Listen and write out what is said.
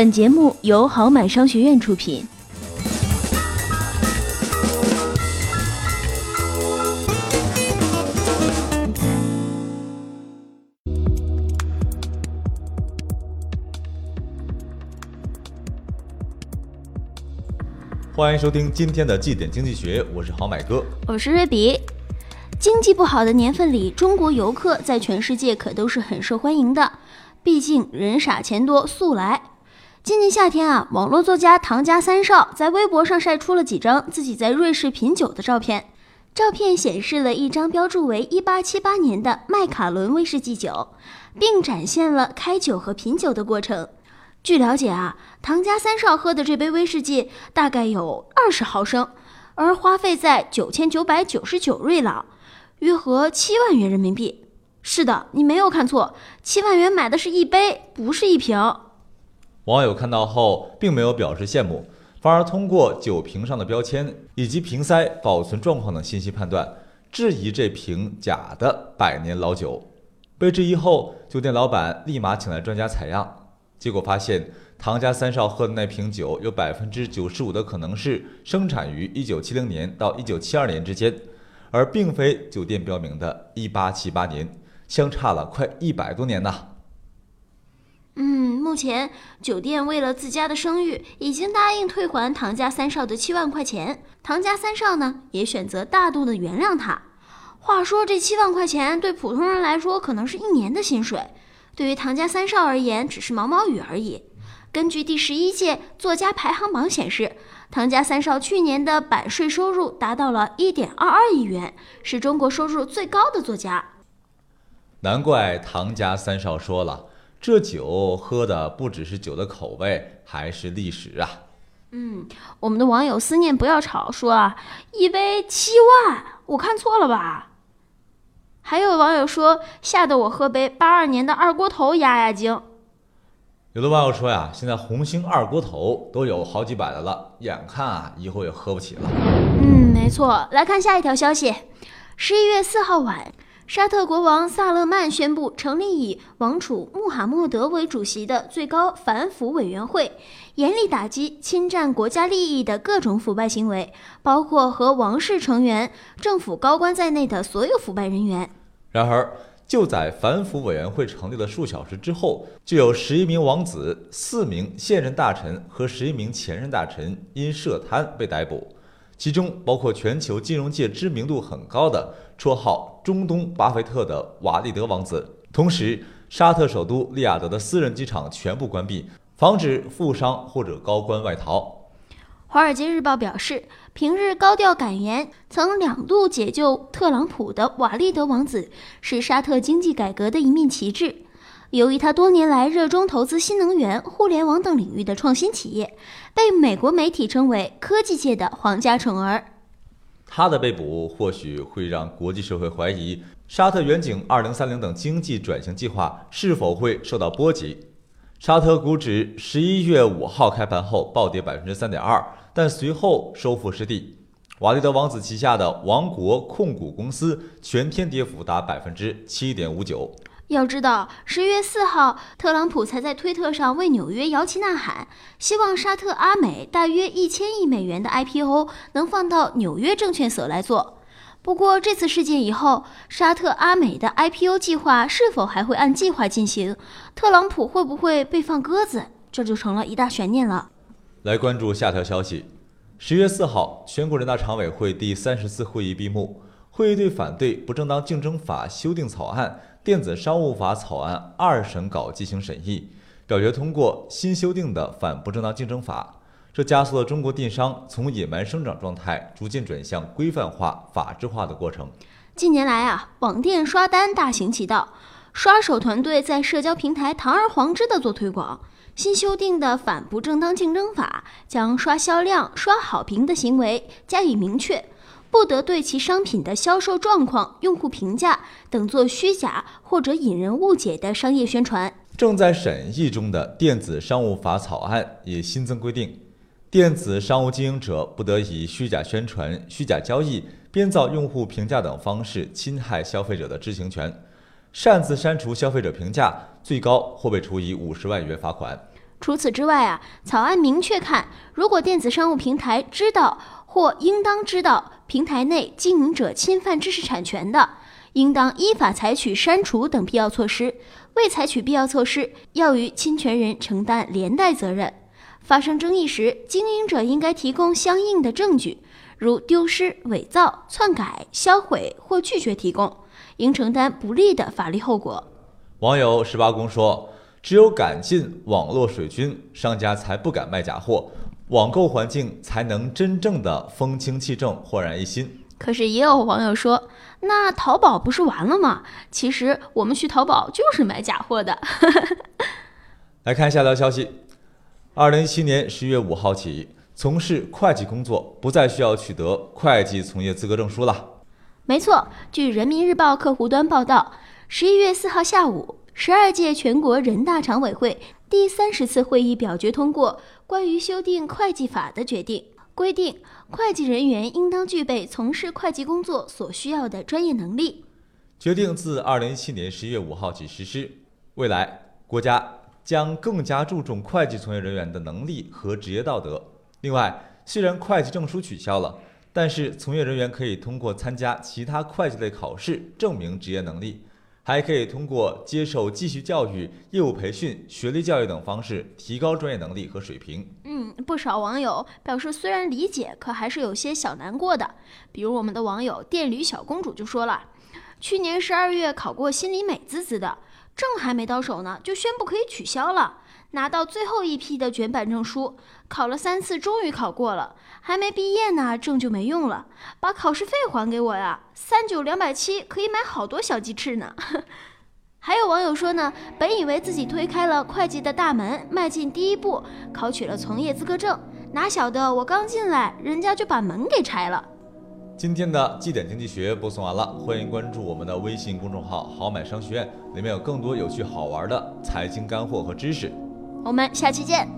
本节目由好买商学院出品。欢迎收听今天的绩点经济学，我是好买哥，我是瑞比。经济不好的年份里，中国游客在全世界可都是很受欢迎的。毕竟人傻钱多，速来。今年夏天啊，网络作家唐家三少在微博上晒出了几张自己在瑞士品酒的照片。照片显示了一张标注为1878年的麦卡伦威士忌酒，并展现了开酒和品酒的过程。据了解啊，唐家三少喝的这杯威士忌大概有二十毫升，而花费在九千九百九十九瑞郎。约合七万元人民币。是的，你没有看错，七万元买的是一杯，不是一瓶。网友看到后并没有表示羡慕，反而通过酒瓶上的标签以及瓶塞保存状况等信息判断，质疑这瓶假的百年老酒。被质疑后，酒店老板立马请来专家采样，结果发现唐家三少喝的那瓶酒有百分之九十五的可能是生产于一九七零年到一九七二年之间。而并非酒店标明的一八七八年，相差了快一百多年呢。嗯，目前酒店为了自家的声誉，已经答应退还唐家三少的七万块钱。唐家三少呢，也选择大度的原谅他。话说这七万块钱对普通人来说可能是一年的薪水，对于唐家三少而言只是毛毛雨而已。根据第十一届作家排行榜显示。唐家三少去年的版税收入达到了一点二二亿元，是中国收入最高的作家。难怪唐家三少说了，这酒喝的不只是酒的口味，还是历史啊。嗯，我们的网友思念不要吵说啊，一杯七万，我看错了吧？还有网友说，吓得我喝杯八二年的二锅头压压惊。有的网友说呀，现在红星二锅头都有好几百的了，眼看啊以后也喝不起了。嗯，没错。来看下一条消息，十一月四号晚，沙特国王萨勒曼宣布成立以王储穆罕默德为主席的最高反腐委员会，严厉打击侵占国家利益的各种腐败行为，包括和王室成员、政府高官在内的所有腐败人员。然而。就在反腐委员会成立了数小时之后，就有十一名王子、四名现任大臣和十一名前任大臣因涉贪被逮捕，其中包括全球金融界知名度很高的、绰号“中东巴菲特”的瓦利德王子。同时，沙特首都利雅得的私人机场全部关闭，防止富商或者高官外逃。《华尔街日报》表示，平日高调敢言、曾两度解救特朗普的瓦利德王子，是沙特经济改革的一面旗帜。由于他多年来热衷投资新能源、互联网等领域的创新企业，被美国媒体称为科技界的皇家宠儿。他的被捕或许会让国际社会怀疑，沙特远景二零三零等经济转型计划是否会受到波及。沙特股指十一月五号开盘后暴跌百分之三点二。但随后收复失地，瓦利德王子旗下的王国控股公司全天跌幅达百分之七点五九。要知道，十月四号，特朗普才在推特上为纽约摇旗呐喊，希望沙特阿美大约一千亿美元的 IPO 能放到纽约证券所来做。不过，这次事件以后，沙特阿美的 IPO 计划是否还会按计划进行？特朗普会不会被放鸽子？这就成了一大悬念了。来关注下条消息。十月四号，全国人大常委会第三十次会议闭幕。会议对反对不正当竞争法修订草案、电子商务法草案二审稿进行审议，表决通过新修订的反不正当竞争法。这加速了中国电商从野蛮生长状态逐渐转向规范化、法治化的过程。近年来啊，网店刷单大行其道，刷手团队在社交平台堂而皇之地做推广。新修订的反不正当竞争法将刷销量、刷好评的行为加以明确，不得对其商品的销售状况、用户评价等做虚假或者引人误解的商业宣传。正在审议中的电子商务法草案也新增规定，电子商务经营者不得以虚假宣传、虚假交易、编造用户评价等方式侵害消费者的知情权，擅自删除消费者评价，最高或被处以五十万元罚款。除此之外啊，草案明确看，如果电子商务平台知道或应当知道平台内经营者侵犯知识产权的，应当依法采取删除等必要措施；未采取必要措施，要与侵权人承担连带责任。发生争议时，经营者应该提供相应的证据，如丢失、伪造、篡改、销毁或拒绝提供，应承担不利的法律后果。网友十八公说。只有赶尽网络水军，商家才不敢卖假货，网购环境才能真正的风清气正、焕然一新。可是也有网友说，那淘宝不是完了吗？其实我们去淘宝就是买假货的。来看下条消息：二零一七年十月五号起，从事会计工作不再需要取得会计从业资格证书了。没错，据人民日报客户端报道，十一月四号下午。十二届全国人大常委会第三十次会议表决通过关于修订会计法的决定，规定会计人员应当具备从事会计工作所需要的专业能力。决定自二零一七年十一月五号起实施。未来，国家将更加注重会计从业人员的能力和职业道德。另外，虽然会计证书取消了，但是从业人员可以通过参加其他会计类考试证明职业能力。还可以通过接受继续教育、业务培训、学历教育等方式提高专业能力和水平。嗯，不少网友表示，虽然理解，可还是有些小难过的。比如我们的网友电驴小公主就说了，去年十二月考过心里美滋滋的，证还没到手呢，就宣布可以取消了。拿到最后一批的卷板证书，考了三次，终于考过了，还没毕业呢，证就没用了，把考试费还给我呀！三九两百七，可以买好多小鸡翅呢。还有网友说呢，本以为自己推开了会计的大门，迈进第一步，考取了从业资格证，哪晓得我刚进来，人家就把门给拆了。今天的绩点经济学播送完了，欢迎关注我们的微信公众号“好买商学院”，里面有更多有趣好玩的财经干货和知识。我们下期见。